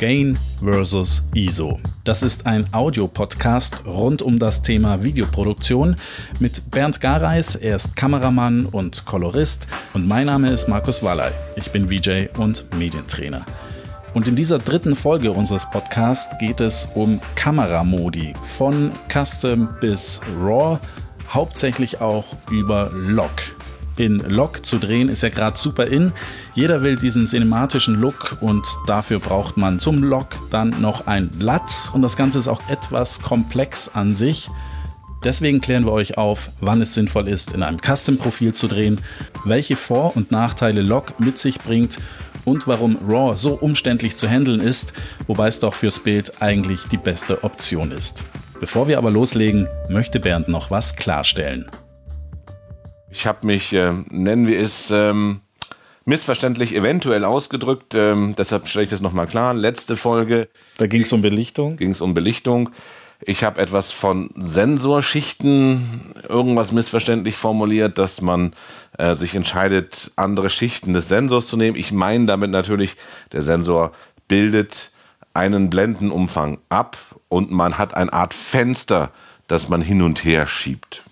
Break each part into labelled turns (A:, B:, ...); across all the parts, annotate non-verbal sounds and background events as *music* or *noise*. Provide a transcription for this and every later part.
A: Gain versus ISO. Das ist ein Audiopodcast rund um das Thema Videoproduktion mit Bernd Gareis. Er ist Kameramann und Kolorist und mein Name ist Markus Wallay. Ich bin VJ und Medientrainer. Und in dieser dritten Folge unseres Podcasts geht es um Kameramodi von Custom bis RAW, hauptsächlich auch über Log in Log zu drehen, ist ja gerade super in. Jeder will diesen cinematischen Look und dafür braucht man zum Log dann noch ein Latz und das Ganze ist auch etwas komplex an sich. Deswegen klären wir euch auf, wann es sinnvoll ist, in einem Custom-Profil zu drehen, welche Vor- und Nachteile Log mit sich bringt und warum RAW so umständlich zu handeln ist, wobei es doch fürs Bild eigentlich die beste Option ist. Bevor wir aber loslegen, möchte Bernd noch was klarstellen.
B: Ich habe mich, äh, nennen wir es, ähm, missverständlich eventuell ausgedrückt. Ähm, deshalb stelle ich das nochmal klar. Letzte Folge.
A: Da ging es um Belichtung.
B: Ging es um Belichtung. Ich habe etwas von Sensorschichten irgendwas missverständlich formuliert, dass man äh, sich entscheidet, andere Schichten des Sensors zu nehmen. Ich meine damit natürlich, der Sensor bildet einen Blendenumfang ab und man hat eine Art Fenster, das man hin und her schiebt.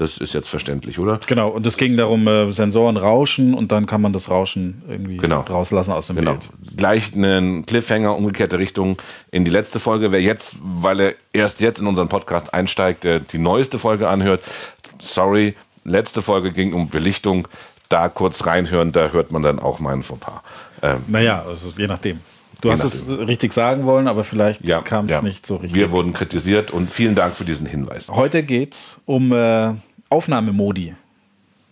B: Das ist jetzt verständlich, oder?
A: Genau, und es ging darum, äh, Sensoren rauschen und dann kann man das Rauschen irgendwie
B: genau.
A: rauslassen aus dem genau. Bild.
B: Gleich einen Cliffhanger, umgekehrte Richtung in die letzte Folge. Wer jetzt, weil er erst jetzt in unseren Podcast einsteigt, der die neueste Folge anhört, sorry, letzte Folge ging um Belichtung. Da kurz reinhören, da hört man dann auch meinen Fauxpas.
A: Ähm, naja, also je nachdem. Du hast es richtig sagen wollen, aber vielleicht ja, kam es ja. nicht so richtig.
B: Wir wurden kritisiert und vielen Dank für diesen Hinweis.
A: Heute geht es um äh, Aufnahmemodi.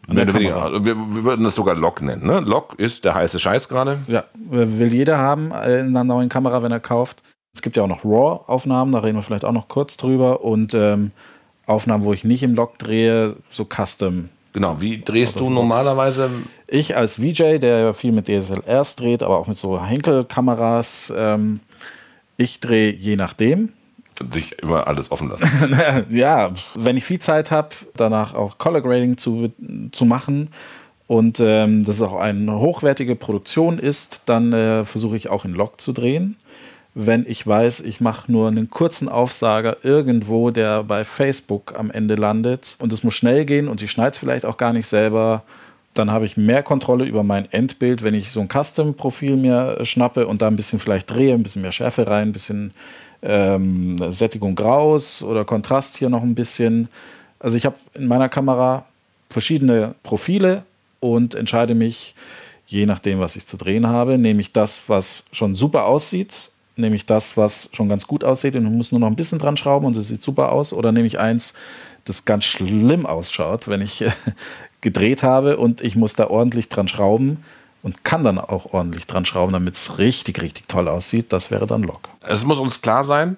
B: Mehr oder weniger. Wir, wir, würden das sogar Log nennen. Ne? Log ist der heiße Scheiß gerade.
A: Ja, will jeder haben in einer neuen Kamera, wenn er kauft. Es gibt ja auch noch RAW-Aufnahmen, da reden wir vielleicht auch noch kurz drüber. Und ähm, Aufnahmen, wo ich nicht im Log drehe, so Custom.
B: Genau, wie drehst du normalerweise?
A: Ich als VJ, der viel mit DSLRs dreht, aber auch mit so Henkel-Kameras, ähm, ich drehe je nachdem
B: sich immer alles offen lassen. *laughs*
A: ja, wenn ich viel Zeit habe, danach auch Color Grading zu, zu machen und ähm, das auch eine hochwertige Produktion ist, dann äh, versuche ich auch in Log zu drehen. Wenn ich weiß, ich mache nur einen kurzen Aufsager irgendwo, der bei Facebook am Ende landet und es muss schnell gehen und ich schneide es vielleicht auch gar nicht selber, dann habe ich mehr Kontrolle über mein Endbild, wenn ich so ein Custom-Profil mir schnappe und da ein bisschen vielleicht drehe, ein bisschen mehr Schärfe rein, ein bisschen ähm, Sättigung raus oder Kontrast hier noch ein bisschen. Also ich habe in meiner Kamera verschiedene Profile und entscheide mich, je nachdem, was ich zu drehen habe, nehme ich das, was schon super aussieht, nehme ich das, was schon ganz gut aussieht und muss nur noch ein bisschen dran schrauben und es sieht super aus, oder nehme ich eins, das ganz schlimm ausschaut, wenn ich *laughs* gedreht habe und ich muss da ordentlich dran schrauben und kann dann auch ordentlich dran schrauben, damit es richtig, richtig toll aussieht. Das wäre dann Log.
B: Es muss uns klar sein,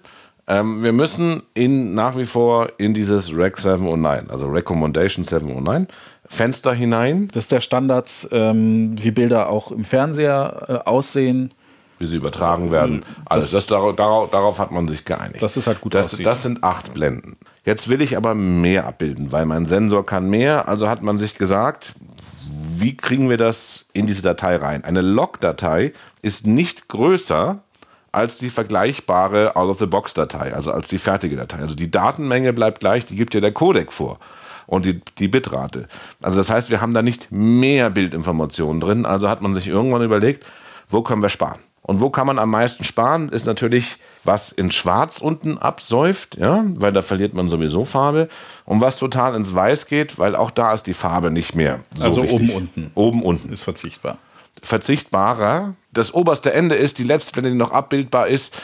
B: ähm, wir müssen in, nach wie vor in dieses Rec 709, also Recommendation 709, Fenster hinein.
A: Das ist der Standard, ähm, wie Bilder auch im Fernseher äh, aussehen.
B: Wie sie übertragen werden. Alles. Das, das darauf, darauf, hat man sich geeinigt.
A: Das ist halt gut
B: das, das sind acht Blenden. Jetzt will ich aber mehr abbilden, weil mein Sensor kann mehr. Also hat man sich gesagt, wie kriegen wir das in diese Datei rein? Eine Log-Datei ist nicht größer als die vergleichbare Out-of-the-Box-Datei, also als die fertige Datei. Also die Datenmenge bleibt gleich, die gibt ja der Codec vor und die, die Bitrate. Also das heißt, wir haben da nicht mehr Bildinformationen drin. Also hat man sich irgendwann überlegt, wo können wir sparen? Und wo kann man am meisten sparen, ist natürlich was in Schwarz unten absäuft, ja, weil da verliert man sowieso Farbe. Und was total ins Weiß geht, weil auch da ist die Farbe nicht mehr
A: so Also wichtig. oben unten.
B: Oben unten.
A: Ist verzichtbar.
B: Verzichtbarer. Das oberste Ende ist, die letzte Blende, die noch abbildbar ist.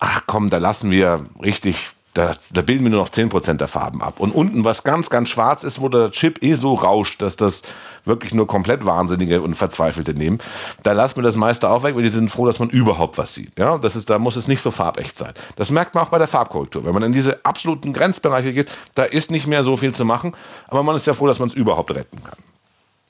B: Ach komm, da lassen wir richtig da, da, bilden wir nur noch 10% der Farben ab. Und unten, was ganz, ganz schwarz ist, wo der Chip eh so rauscht, dass das wirklich nur komplett Wahnsinnige und Verzweifelte nehmen, da lassen wir das meiste auch weg, weil die sind froh, dass man überhaupt was sieht. Ja, das ist, da muss es nicht so farbecht sein. Das merkt man auch bei der Farbkorrektur. Wenn man in diese absoluten Grenzbereiche geht, da ist nicht mehr so viel zu machen, aber man ist ja froh, dass man es überhaupt retten kann.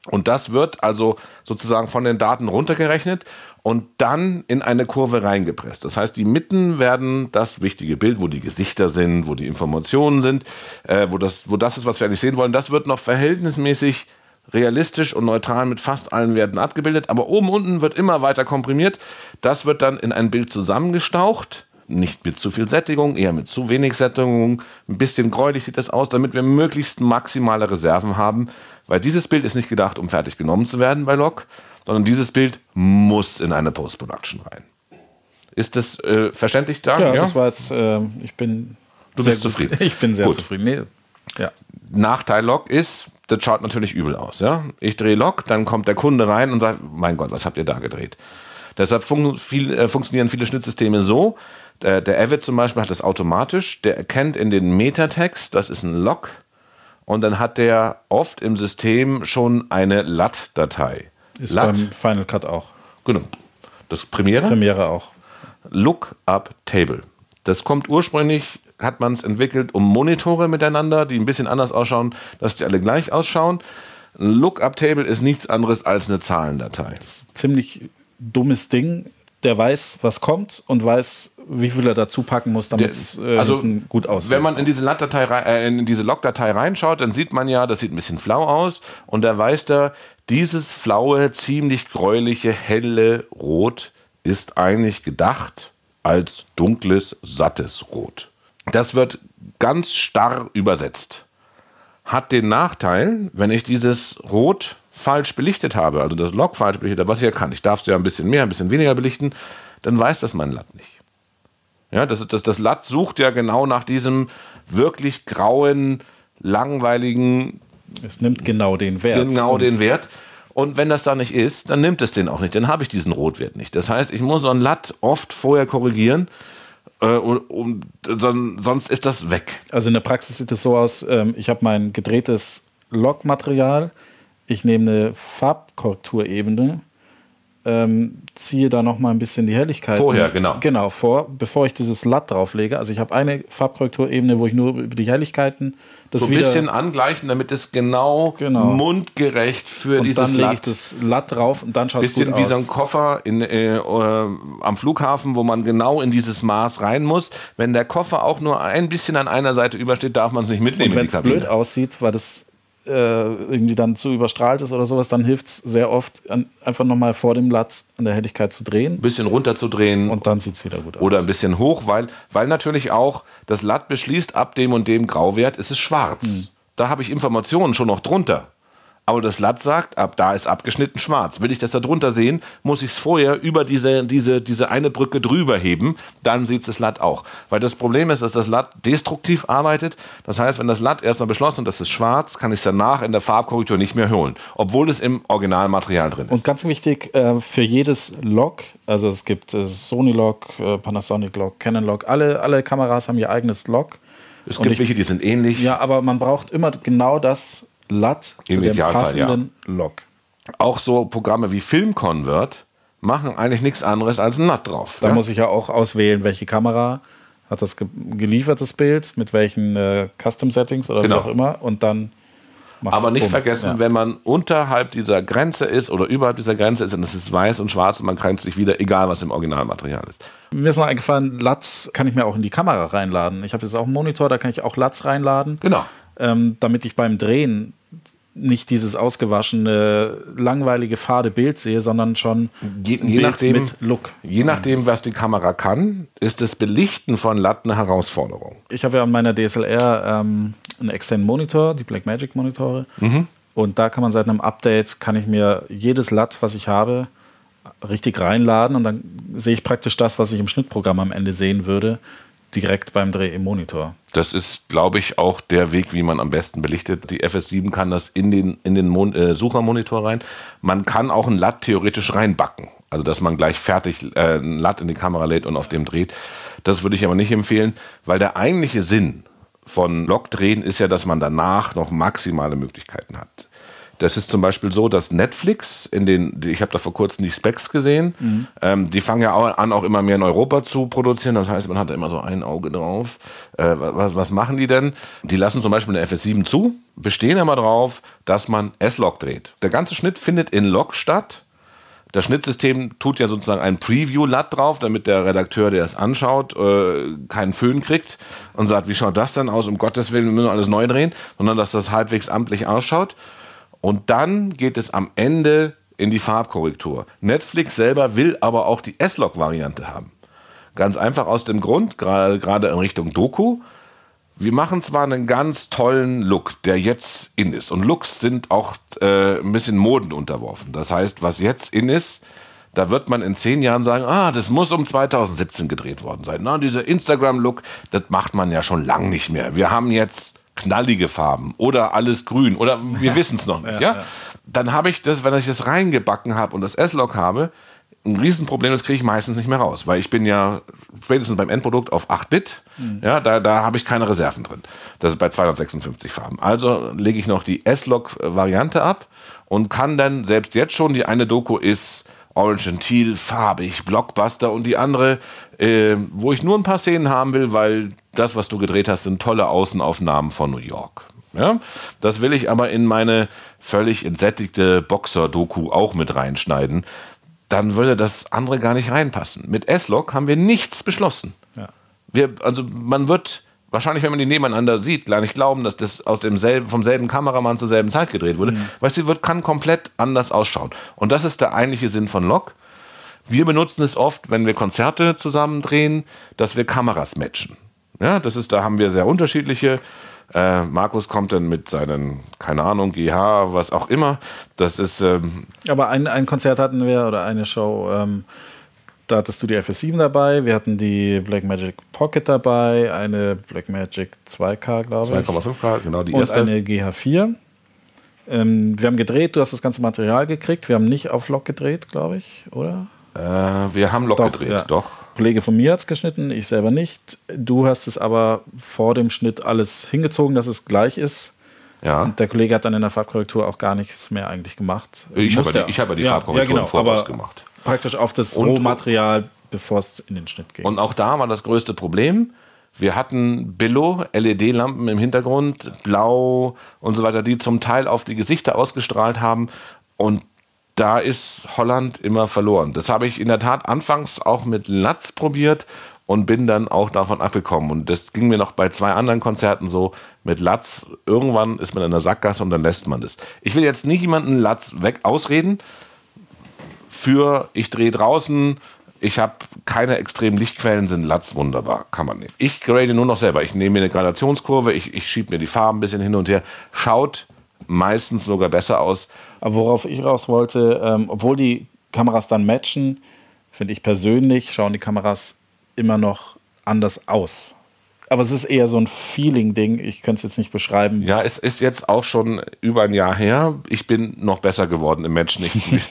B: Und das wird also sozusagen von den Daten runtergerechnet und dann in eine Kurve reingepresst. Das heißt, die Mitten werden das wichtige Bild, wo die Gesichter sind, wo die Informationen sind, äh, wo, das, wo das ist, was wir eigentlich sehen wollen, das wird noch verhältnismäßig realistisch und neutral mit fast allen Werten abgebildet, aber oben unten wird immer weiter komprimiert. Das wird dann in ein Bild zusammengestaucht. Nicht mit zu viel Sättigung, eher mit zu wenig Sättigung. Ein bisschen gräulich sieht das aus, damit wir möglichst maximale Reserven haben. Weil dieses Bild ist nicht gedacht, um fertig genommen zu werden bei Log, sondern dieses Bild muss in eine Post-Production rein. Ist das äh, verständlich da?
A: Ja, ja, das war jetzt, äh, ich bin.
B: Du bist gut. zufrieden. *laughs*
A: Ich bin sehr gut. zufrieden. Nee,
B: ja. Nachteil Log ist, das schaut natürlich übel aus. Ja? Ich drehe Log, dann kommt der Kunde rein und sagt, mein Gott, was habt ihr da gedreht? Deshalb fun viel, äh, funktionieren viele Schnittsysteme so. Der, der Avid zum Beispiel hat das automatisch. Der erkennt in den Metatext, das ist ein Log. Und dann hat der oft im System schon eine LAT-Datei.
A: Ist LAT. beim Final Cut auch.
B: Genau. Das Premiere?
A: Premiere auch.
B: Lookup Table. Das kommt ursprünglich hat man es entwickelt, um Monitore miteinander, die ein bisschen anders ausschauen, dass die alle gleich ausschauen. Ein Lookup-Table ist nichts anderes als eine Zahlendatei. Das
A: ist ein ziemlich dummes Ding. Der weiß, was kommt und weiß, wie viel er dazu packen muss, damit es
B: äh, also, gut aussieht. Wenn man in diese, äh, in diese Log-Datei reinschaut, dann sieht man ja, das sieht ein bisschen flau aus und da weiß der, dieses flaue, ziemlich gräuliche, helle Rot ist eigentlich gedacht als dunkles, sattes Rot. Das wird ganz starr übersetzt. Hat den Nachteil, wenn ich dieses Rot falsch belichtet habe, also das Log falsch belichtet habe, was ich ja kann, ich darf es ja ein bisschen mehr, ein bisschen weniger belichten, dann weiß das mein Latt nicht. Ja, das, das, das Latt sucht ja genau nach diesem wirklich grauen, langweiligen.
A: Es nimmt genau den Wert.
B: Genau den Wert. Und wenn das da nicht ist, dann nimmt es den auch nicht. Dann habe ich diesen Rotwert nicht. Das heißt, ich muss so ein Latt oft vorher korrigieren, äh, und, und, sonst ist das weg.
A: Also in der Praxis sieht es so aus, ähm, ich habe mein gedrehtes Logmaterial, ich nehme eine Farbkorrekturebene, ähm, ziehe da noch mal ein bisschen die Helligkeit.
B: Vorher, genau.
A: Genau, vor, bevor ich dieses Latt drauflege. Also ich habe eine Farbkorrekturebene, wo ich nur über die Helligkeiten
B: das so ein bisschen angleichen, damit es genau, genau. mundgerecht für und dieses
A: dann lege ich das Latt drauf und dann schaut es
B: gut aus. Bisschen wie so ein Koffer in, äh, äh, am Flughafen, wo man genau in dieses Maß rein muss. Wenn der Koffer auch nur ein bisschen an einer Seite übersteht, darf man es nicht mitnehmen.
A: Wenn es blöd aussieht, weil das äh, irgendwie dann zu überstrahlt ist oder sowas, dann hilft es sehr oft, an, einfach nochmal vor dem Latz an der Helligkeit zu drehen.
B: Ein bisschen runter zu drehen.
A: Und dann sieht es wieder gut aus.
B: Oder ein bisschen hoch, weil, weil natürlich auch das Latt beschließt, ab dem und dem Grauwert ist es schwarz. Mhm. Da habe ich Informationen schon noch drunter. Aber das Latt sagt, ab da ist abgeschnitten schwarz. Will ich das da drunter sehen, muss ich es vorher über diese, diese, diese eine Brücke drüber heben, dann sieht das Latt auch. Weil das Problem ist, dass das Latt destruktiv arbeitet. Das heißt, wenn das Latt erstmal beschlossen ist, das ist schwarz, kann ich es danach in der Farbkorrektur nicht mehr holen. Obwohl es im Originalmaterial drin ist.
A: Und ganz wichtig, äh, für jedes Log, also es gibt äh, Sony Log, äh, Panasonic Log, Canon Log, alle, alle Kameras haben ihr eigenes Log.
B: Es gibt ich, welche, die sind ähnlich.
A: Ja, aber man braucht immer genau das LUT
B: Im zu dem passenden
A: ja. Log.
B: Auch so Programme wie FilmConvert machen eigentlich nichts anderes als ein LUT drauf.
A: Da ja? muss ich ja auch auswählen, welche Kamera hat das ge geliefert, das Bild, mit welchen äh, Custom-Settings oder genau. wie auch immer. Und dann
B: aber nicht vergessen, ja. wenn man unterhalb dieser Grenze ist oder überhalb dieser Grenze ist, es ist weiß und schwarz und man grenzt sich wieder, egal was im Originalmaterial ist.
A: Mir ist noch eingefallen, LUTs kann ich mir auch in die Kamera reinladen. Ich habe jetzt auch einen Monitor, da kann ich auch LUTs reinladen.
B: Genau.
A: Ähm, damit ich beim Drehen nicht dieses ausgewaschene, langweilige, fade Bild sehe, sondern schon
B: je, je nachdem, mit Look. Je nachdem, was die Kamera kann, ist das Belichten von LUT eine Herausforderung.
A: Ich habe ja an meiner DSLR ähm, einen externen Monitor, die Blackmagic Monitore. Mhm. Und da kann man seit einem Update, kann ich mir jedes LUT, was ich habe, richtig reinladen und dann sehe ich praktisch das, was ich im Schnittprogramm am Ende sehen würde direkt beim Dreh im Monitor.
B: Das ist, glaube ich, auch der Weg, wie man am besten belichtet. Die FS7 kann das in den, in den Mon äh, Suchermonitor rein. Man kann auch ein LUT theoretisch reinbacken. Also, dass man gleich fertig äh, ein LUT in die Kamera lädt und auf dem dreht. Das würde ich aber nicht empfehlen, weil der eigentliche Sinn von Logdrehen ist ja, dass man danach noch maximale Möglichkeiten hat. Das ist zum Beispiel so, dass Netflix in den, ich habe da vor kurzem die Specs gesehen, mhm. ähm, die fangen ja auch an, auch immer mehr in Europa zu produzieren. Das heißt, man hat da immer so ein Auge drauf. Äh, was, was machen die denn? Die lassen zum Beispiel eine FS7 zu, bestehen immer drauf, dass man S-Log dreht. Der ganze Schnitt findet in Log statt. Das Schnittsystem tut ja sozusagen ein Preview-LUT drauf, damit der Redakteur, der es anschaut, äh, keinen Föhn kriegt und sagt, wie schaut das denn aus? Um Gottes Willen, wir müssen alles neu drehen, sondern dass das halbwegs amtlich ausschaut. Und dann geht es am Ende in die Farbkorrektur. Netflix selber will aber auch die S-Log-Variante haben. Ganz einfach aus dem Grund, gerade in Richtung Doku, wir machen zwar einen ganz tollen Look, der jetzt in ist. Und Looks sind auch äh, ein bisschen Moden unterworfen. Das heißt, was jetzt in ist, da wird man in zehn Jahren sagen, ah, das muss um 2017 gedreht worden sein. Na, dieser Instagram-Look, das macht man ja schon lang nicht mehr. Wir haben jetzt knallige Farben oder alles grün oder wir wissen es noch nicht. ja, ja? Dann habe ich das, wenn ich das reingebacken habe und das S-Log habe, ein Riesenproblem, das kriege ich meistens nicht mehr raus, weil ich bin ja spätestens beim Endprodukt auf 8-Bit, mhm. ja, da, da habe ich keine Reserven drin. Das ist bei 256 Farben. Also lege ich noch die S-Log-Variante ab und kann dann selbst jetzt schon, die eine Doku ist Orange and Teal, farbig, Blockbuster und die andere, äh, wo ich nur ein paar Szenen haben will, weil das, was du gedreht hast, sind tolle Außenaufnahmen von New York. Ja? Das will ich aber in meine völlig entsättigte Boxer-Doku auch mit reinschneiden, dann würde das andere gar nicht reinpassen. Mit S-Log haben wir nichts beschlossen. Ja. Wir, also man wird wahrscheinlich, wenn man die nebeneinander sieht, gar nicht glauben, dass das aus demselben, vom selben Kameramann zur selben Zeit gedreht wurde, mhm. weil sie wird, kann komplett anders ausschauen. Und das ist der eigentliche Sinn von Log. Wir benutzen es oft, wenn wir Konzerte zusammen drehen, dass wir Kameras matchen. Ja, das ist, da haben wir sehr unterschiedliche äh, Markus kommt dann mit seinen, keine Ahnung, GH, was auch immer. Das ist. Ähm
A: Aber ein, ein Konzert hatten wir oder eine Show. Ähm, da hattest du die FS7 dabei, wir hatten die Blackmagic Pocket dabei, eine Blackmagic 2K, glaube ich.
B: 2,5K, genau die
A: und
B: erste.
A: Und eine GH4. Ähm, wir haben gedreht, du hast das ganze Material gekriegt. Wir haben nicht auf Lock gedreht, glaube ich, oder?
B: Äh, wir haben Lock doch, gedreht, ja. doch.
A: Kollege von mir hat es geschnitten, ich selber nicht. Du hast es aber vor dem Schnitt alles hingezogen, dass es gleich ist. Ja. Und der Kollege hat dann in der Farbkorrektur auch gar nichts mehr eigentlich gemacht.
B: Ich habe die, hab die ja, Farbkorrektur ja, genau, voraus gemacht.
A: Praktisch auf das Rohmaterial, bevor es in den Schnitt geht.
B: Und auch da war das größte Problem. Wir hatten Billo, LED-Lampen im Hintergrund, blau und so weiter, die zum Teil auf die Gesichter ausgestrahlt haben. Und da ist Holland immer verloren. Das habe ich in der Tat anfangs auch mit Latz probiert und bin dann auch davon abgekommen. Und das ging mir noch bei zwei anderen Konzerten so mit Latz. Irgendwann ist man in der Sackgasse und dann lässt man das. Ich will jetzt nicht jemanden Latz weg ausreden. Für ich drehe draußen, ich habe keine extremen Lichtquellen, sind Latz wunderbar, kann man nicht. Ich grade nur noch selber. Ich nehme mir eine Gradationskurve, ich, ich schiebe mir die Farben ein bisschen hin und her. Schaut meistens sogar besser aus.
A: Aber worauf ich raus wollte, ähm, obwohl die Kameras dann matchen, finde ich persönlich, schauen die Kameras immer noch anders aus. Aber es ist eher so ein Feeling-Ding. Ich könnte es jetzt nicht beschreiben.
B: Ja, es ist jetzt auch schon über ein Jahr her. Ich bin noch besser geworden im Matchen. Ich,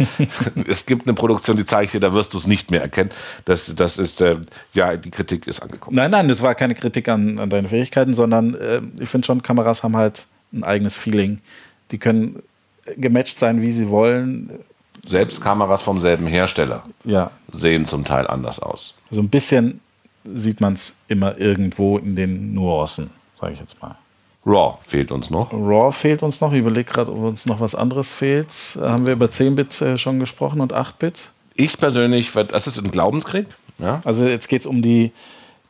B: *laughs* es gibt eine Produktion, die zeige ich dir, da wirst du es nicht mehr erkennen. Das, das ist, äh, ja, die Kritik ist angekommen.
A: Nein, nein, das war keine Kritik an, an deine Fähigkeiten, sondern äh, ich finde schon, Kameras haben halt ein eigenes Feeling. Die können gematcht sein, wie sie wollen.
B: Selbst Kameras vom selben Hersteller
A: ja.
B: sehen zum Teil anders aus.
A: So ein bisschen sieht man es immer irgendwo in den Nuancen, sage ich jetzt mal.
B: RAW fehlt uns noch.
A: RAW fehlt uns noch. Ich überlege gerade, ob uns noch was anderes fehlt. Haben wir über 10-Bit äh, schon gesprochen und 8-Bit?
B: Ich persönlich, das ist ein Glaubenskrieg. Ja?
A: Also jetzt geht es um die,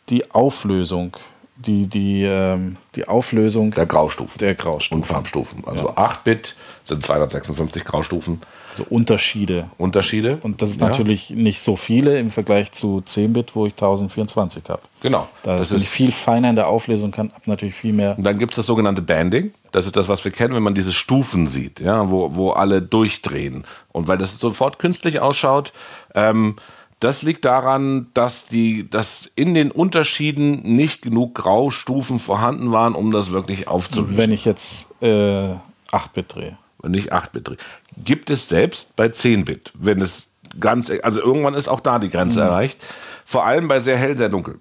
A: die Auflösung die, die, ähm, die Auflösung
B: der Graustufen.
A: Der Graustufen.
B: Und Farbstufen. Also ja. 8-Bit sind 256 Graustufen.
A: So Unterschiede.
B: Unterschiede.
A: Und das ist ja. natürlich nicht so viele im Vergleich zu 10-Bit, wo ich 1024 habe.
B: Genau.
A: Da das ist viel feiner in der Auflösung kann, habe natürlich viel mehr.
B: Und dann gibt es das sogenannte Banding. Das ist das, was wir kennen, wenn man diese Stufen sieht, ja, wo, wo alle durchdrehen. Und weil das sofort künstlich ausschaut, ähm, das liegt daran, dass, die, dass in den Unterschieden nicht genug Graustufen vorhanden waren, um das wirklich aufzulösen.
A: Wenn ich jetzt äh, 8-Bit drehe.
B: Wenn ich 8-Bit drehe. Gibt es selbst bei 10-Bit, wenn es ganz, also irgendwann ist auch da die Grenze mhm. erreicht. Vor allem bei sehr hell, sehr dunkel.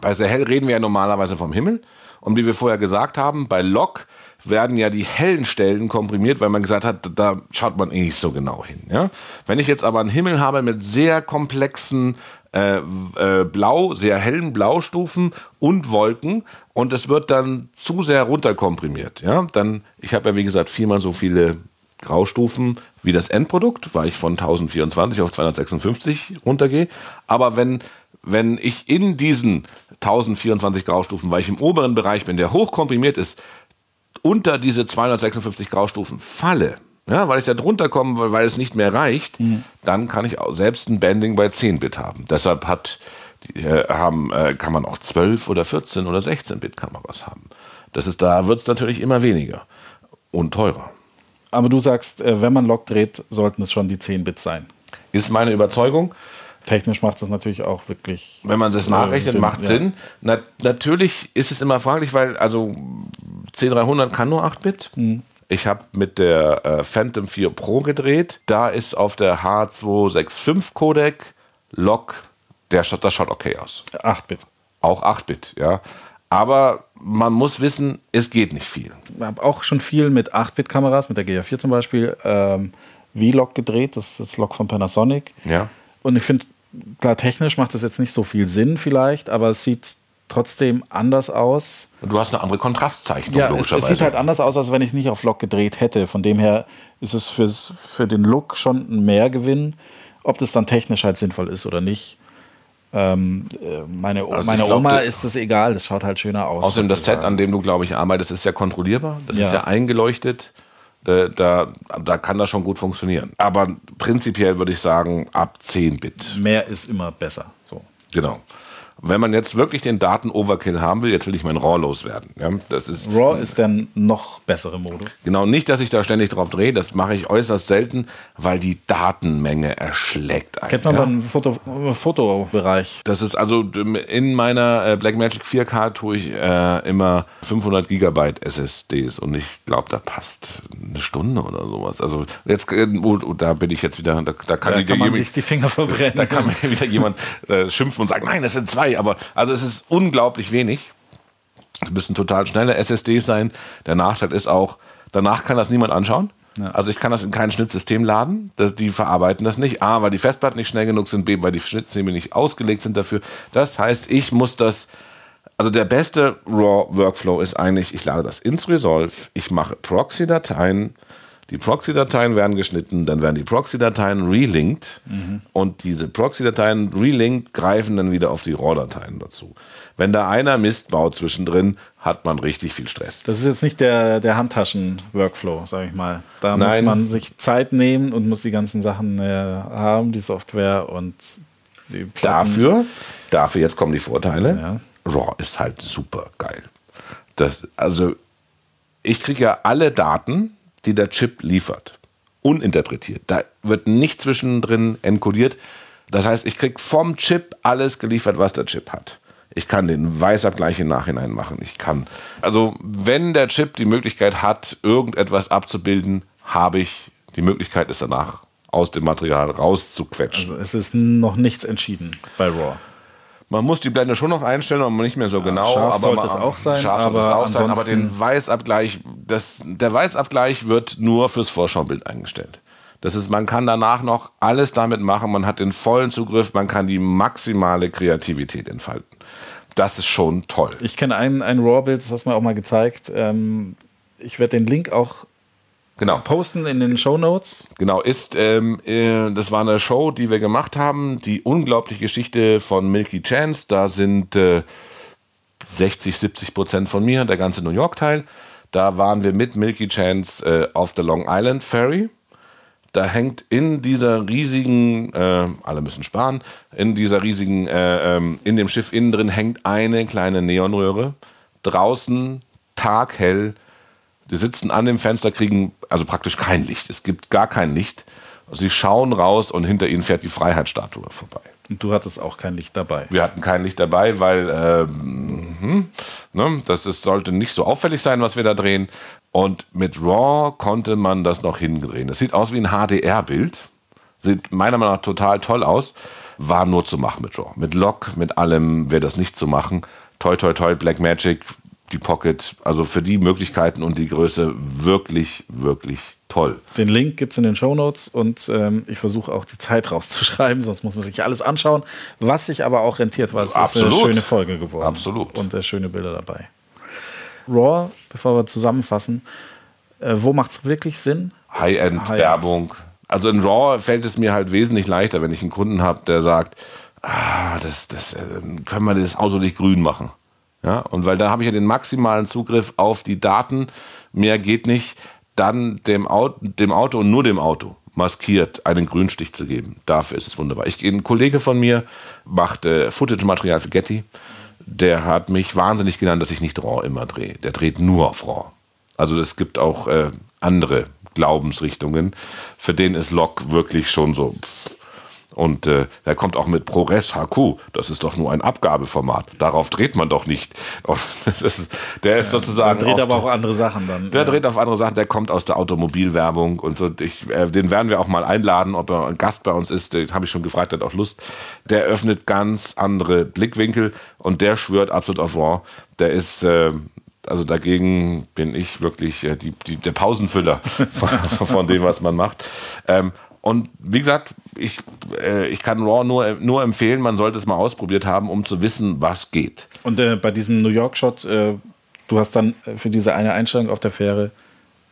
B: Bei sehr hell reden wir ja normalerweise vom Himmel. Und wie wir vorher gesagt haben, bei Lok werden ja die hellen Stellen komprimiert, weil man gesagt hat, da schaut man eh nicht so genau hin. Ja? Wenn ich jetzt aber einen Himmel habe mit sehr komplexen äh, äh, Blau, sehr hellen Blaustufen und Wolken und es wird dann zu sehr runterkomprimiert, ja, dann, ich habe ja wie gesagt viermal so viele Graustufen wie das Endprodukt, weil ich von 1024 auf 256 runtergehe. Aber wenn, wenn ich in diesen 1024 Graustufen, weil ich im oberen Bereich bin, der hochkomprimiert ist, unter diese 256 Graustufen falle, ja, weil ich da drunter komme, weil es nicht mehr reicht, mhm. dann kann ich auch selbst ein Banding bei 10 Bit haben. Deshalb hat, die, äh, haben, äh, kann man auch 12 oder 14 oder 16 Bit Kameras haben. Das ist, da wird es natürlich immer weniger und teurer.
A: Aber du sagst, äh, wenn man Log dreht, sollten es schon die 10 Bit sein.
B: Ist meine Überzeugung.
A: Technisch macht das natürlich auch wirklich.
B: Wenn man das nachrechnet, Sinn, macht ja. Sinn. Na, natürlich ist es immer fraglich, weil also C300 kann nur 8 Bit. Mhm. Ich habe mit der äh, Phantom 4 Pro gedreht. Da ist auf der H265 Codec Log, der, das schaut okay aus.
A: 8 Bit.
B: Auch 8 Bit, ja. Aber man muss wissen, es geht nicht viel.
A: Ich habe auch schon viel mit 8-Bit-Kameras, mit der GA4 zum Beispiel, ähm, V-Log gedreht. Das ist das Log von Panasonic.
B: Ja.
A: Und ich finde, klar, technisch macht das jetzt nicht so viel Sinn vielleicht, aber es sieht trotzdem anders aus.
B: Du hast eine andere Kontrastzeichnung,
A: ja, logischerweise. Es, es sieht halt anders aus, als wenn ich nicht auf Log gedreht hätte. Von dem her ist es fürs, für den Look schon ein Mehrgewinn. Ob das dann technisch halt sinnvoll ist oder nicht, ähm, äh, meine, also meine glaub, Oma ist das egal, das schaut halt schöner aus.
B: Außerdem das Set, an dem du, glaube ich, arbeitest, ist ja kontrollierbar, das ja. ist ja eingeleuchtet. Da, da, da, kann das schon gut funktionieren. Aber prinzipiell würde ich sagen, ab 10 Bit.
A: Mehr ist immer besser. So.
B: Genau. Wenn man jetzt wirklich den Daten-Overkill haben will, jetzt will ich mein RAW loswerden. Ja, das ist,
A: RAW ist der noch bessere Modus.
B: Genau, nicht, dass ich da ständig drauf drehe, das mache ich äußerst selten, weil die Datenmenge erschlägt
A: einen. Kennt man ja. beim Foto, Fotobereich.
B: Das ist also in meiner äh, Blackmagic 4K tue ich äh, immer 500 Gigabyte SSDs und ich glaube, da passt eine Stunde oder sowas. Also jetzt, äh, oh, oh, da bin ich jetzt wieder, da, da kann,
A: da kann man sich die Finger verbrennen. *laughs*
B: Da kann mir wieder jemand äh, schimpfen und sagen, nein, das sind zwei aber also es ist unglaublich wenig. Es müssen total schnelle SSDs sein. Der Nachteil ist auch, danach kann das niemand anschauen. Ja. Also ich kann das in kein Schnittsystem laden. die verarbeiten das nicht. A, weil die Festplatten nicht schnell genug sind. B, weil die Schnittsysteme nicht ausgelegt sind dafür. Das heißt, ich muss das. Also der beste RAW-Workflow ist eigentlich, ich lade das ins Resolve, ich mache Proxy-Dateien, die Proxy-Dateien werden geschnitten, dann werden die Proxy-Dateien relinkt mhm. und diese Proxy-Dateien relinkt greifen dann wieder auf die RAW-Dateien dazu. Wenn da einer Mist baut zwischendrin, hat man richtig viel Stress.
A: Das ist jetzt nicht der, der Handtaschen-Workflow, sage ich mal. Da Nein. muss man sich Zeit nehmen und muss die ganzen Sachen äh, haben, die Software und
B: die Platten. Dafür, dafür jetzt kommen die Vorteile. Ja. RAW ist halt super geil. Das, also ich kriege ja alle Daten die der Chip liefert. Uninterpretiert. Da wird nicht zwischendrin enkodiert. Das heißt, ich kriege vom Chip alles geliefert, was der Chip hat. Ich kann den Weißabgleich im Nachhinein machen. Ich kann. Also, wenn der Chip die Möglichkeit hat, irgendetwas abzubilden, habe ich die Möglichkeit, es danach aus dem Material rauszuquetschen.
A: Also, es ist noch nichts entschieden bei RAW.
B: Man muss die Blende schon noch einstellen, aber nicht mehr so ja, genau.
A: Scharf aber sollte es auch sein.
B: Scharf aber, es auch sein, aber den Weißabgleich, das, der Weißabgleich wird nur fürs Vorschaubild eingestellt. Das ist, man kann danach noch alles damit machen, man hat den vollen Zugriff, man kann die maximale Kreativität entfalten. Das ist schon toll.
A: Ich kenne ein, ein RAW-Bild, das hast du mir auch mal gezeigt. Ähm, ich werde den Link auch genau. posten in den Show Notes.
B: Genau, ist, ähm, äh, das war eine Show, die wir gemacht haben, die unglaubliche Geschichte von Milky Chance. Da sind äh, 60, 70 Prozent von mir, der ganze New York-Teil. Da waren wir mit Milky Chance äh, auf der Long Island Ferry. Da hängt in dieser riesigen, äh, alle müssen sparen, in dieser riesigen, äh, ähm, in dem Schiff innen drin hängt eine kleine Neonröhre. Draußen taghell die sitzen an dem Fenster, kriegen also praktisch kein Licht. Es gibt gar kein Licht. Sie schauen raus und hinter ihnen fährt die Freiheitsstatue vorbei.
A: Du hattest auch kein Licht dabei.
B: Wir hatten kein Licht dabei, weil hm, ne, das ist, sollte nicht so auffällig sein, was wir da drehen. Und mit RAW konnte man das noch hingedrehen. Das sieht aus wie ein HDR-Bild. Sieht meiner Meinung nach total toll aus. War nur zu machen mit RAW. Mit Lock, mit allem wäre das nicht zu machen. Toi, toi, toi, Blackmagic die Pocket, also für die Möglichkeiten und die Größe wirklich, wirklich toll.
A: Den Link gibt es in den Show Notes und ähm, ich versuche auch die Zeit rauszuschreiben, sonst muss man sich alles anschauen. Was sich aber auch rentiert, weil es Absolut. ist eine schöne Folge geworden.
B: Absolut.
A: Und sehr schöne Bilder dabei. Raw, bevor wir zusammenfassen, äh, wo macht es wirklich Sinn?
B: High-End-Werbung. High also in RAW fällt es mir halt wesentlich leichter, wenn ich einen Kunden habe, der sagt, ah, das, das, äh, können wir das Auto nicht grün machen. Ja, und weil da habe ich ja den maximalen Zugriff auf die Daten, mehr geht nicht, dann dem Auto, dem Auto und nur dem Auto maskiert einen Grünstich zu geben. Dafür ist es wunderbar. Ich, ein Kollege von mir macht äh, Footage-Material für Getty. Der hat mich wahnsinnig genannt, dass ich nicht RAW immer drehe. Der dreht nur auf RAW. Also es gibt auch äh, andere Glaubensrichtungen, für den ist Lok wirklich schon so. Pff, und äh, er kommt auch mit ProRes HQ. Das ist doch nur ein Abgabeformat. Darauf dreht man doch nicht. *laughs* Ist, der ist ja, sozusagen.
A: Der dreht aber auch andere Sachen dann.
B: Der ja. dreht auf andere Sachen. Der kommt aus der Automobilwerbung und so. Ich, äh, den werden wir auch mal einladen, ob er ein Gast bei uns ist. Den habe ich schon gefragt, der hat auch Lust. Der öffnet ganz andere Blickwinkel und der schwört absolut auf Raw. Der ist. Äh, also dagegen bin ich wirklich äh, die, die, der Pausenfüller *laughs* von, von, dem, was man macht. Ähm, und wie gesagt, ich, äh, ich kann Raw nur, nur empfehlen, man sollte es mal ausprobiert haben, um zu wissen, was geht.
A: Und äh, bei diesem New York-Shot, äh, du hast dann für diese eine Einstellung auf der Fähre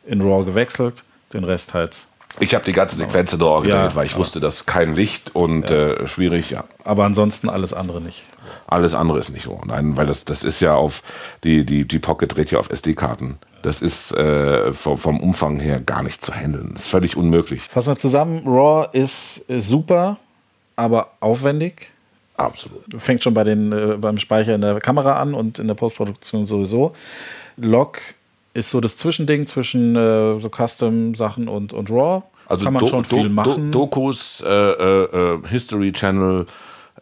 A: in Raw gewechselt, den Rest halt.
B: Ich habe die ganze Sequenz in Raw gedreht, ja, weil ich wusste, dass kein Licht und ja. Äh, schwierig, ja.
A: Aber ansonsten alles andere nicht.
B: Alles andere ist nicht Raw. Nein, weil das, das ist ja auf, die, die, die Pocket dreht ja auf SD-Karten. Das ist äh, vom, vom, Umfang her gar nicht zu handeln. Das ist völlig unmöglich.
A: Fassen wir zusammen. Raw ist super, aber aufwendig.
B: Absolut.
A: Fängt schon bei den, äh, beim Speicher in der Kamera an und in der Postproduktion sowieso. Log ist so das Zwischending zwischen äh, so Custom-Sachen und, und Raw.
B: Also Kann man Do schon viel Do machen. Do Dokus, äh, äh, äh, History Channel,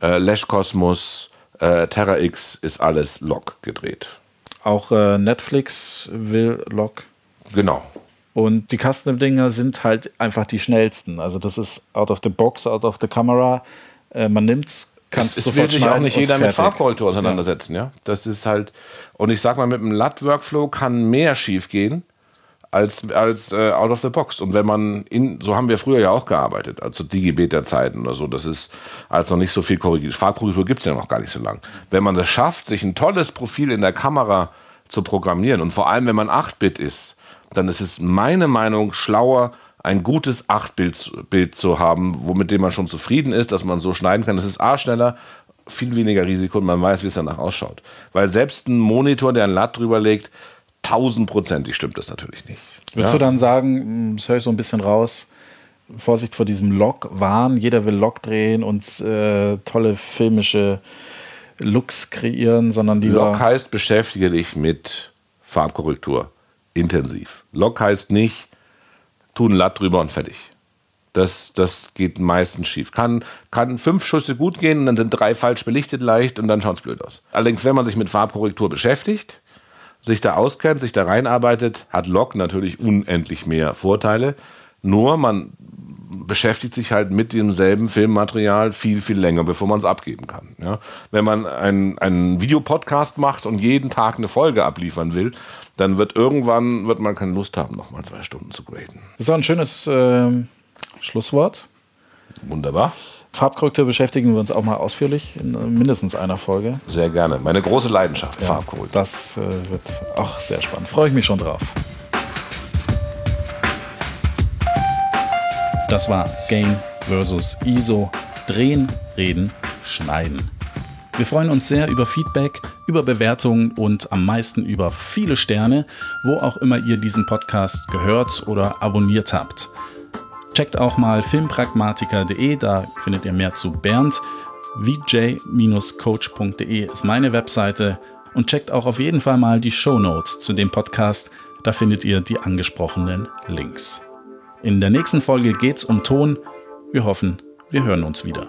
B: Lash Cosmos, Terra X ist alles Log gedreht.
A: Auch äh, Netflix will Log.
B: Genau.
A: Und die Custom-Dinger sind halt einfach die schnellsten. Also das ist out of the box, out of the camera. Äh, man nimmt's, kann es
B: sofort will sich auch nicht jeder mit Farbkorrektur auseinandersetzen, ja. ja. Das ist halt, und ich sag mal, mit einem LUT-Workflow kann mehr schief gehen als, als äh, out of the box. Und wenn man in, so haben wir früher ja auch gearbeitet, also Digibeta-Zeiten oder so, das ist, als noch nicht so viel korrigiert. Farbkorrektur gibt es ja noch gar nicht so lange. Wenn man es schafft, sich ein tolles Profil in der Kamera zu programmieren und vor allem, wenn man 8-Bit ist, dann ist es meine Meinung schlauer, ein gutes 8-Bild Bild zu haben, womit dem man schon zufrieden ist, dass man so schneiden kann. Das ist A schneller, viel weniger Risiko und man weiß, wie es danach ausschaut. Weil selbst ein Monitor, der ein LUT drüber legt, tausendprozentig stimmt das natürlich nicht.
A: Würdest ja? du dann sagen, hm, das höre ich so ein bisschen raus, Vorsicht vor diesem Log-Wahn, jeder will Log drehen und äh, tolle filmische Looks kreieren, sondern die.
B: Log heißt, beschäftige dich mit Farbkorrektur intensiv. Log heißt nicht, tu ein Latt drüber und fertig. Das, das geht meistens schief. Kann, kann fünf Schüsse gut gehen, dann sind drei falsch belichtet leicht und dann schaut es blöd aus. Allerdings, wenn man sich mit Farbkorrektur beschäftigt, sich da auskennt, sich da reinarbeitet, hat Log natürlich unendlich mehr Vorteile. Nur man beschäftigt sich halt mit demselben Filmmaterial viel, viel länger, bevor man es abgeben kann. Ja? Wenn man einen, einen Videopodcast macht und jeden Tag eine Folge abliefern will, dann wird irgendwann wird man keine Lust haben, nochmal zwei Stunden zu graden.
A: Das ist ein schönes äh, Schlusswort.
B: Wunderbar.
A: Farbkorrektur beschäftigen wir uns auch mal ausführlich in mindestens einer Folge.
B: Sehr gerne. Meine große Leidenschaft,
A: ja, Farbkorrektur. Das äh, wird auch sehr spannend. Freue ich mich schon drauf. Das war Game versus ISO. Drehen, reden, schneiden. Wir freuen uns sehr über Feedback, über Bewertungen und am meisten über viele Sterne, wo auch immer ihr diesen Podcast gehört oder abonniert habt. Checkt auch mal filmpragmatiker.de, da findet ihr mehr zu Bernd. vj-coach.de ist meine Webseite und checkt auch auf jeden Fall mal die Show Notes zu dem Podcast, da findet ihr die angesprochenen Links. In der nächsten Folge geht's um Ton. Wir hoffen, wir hören uns wieder.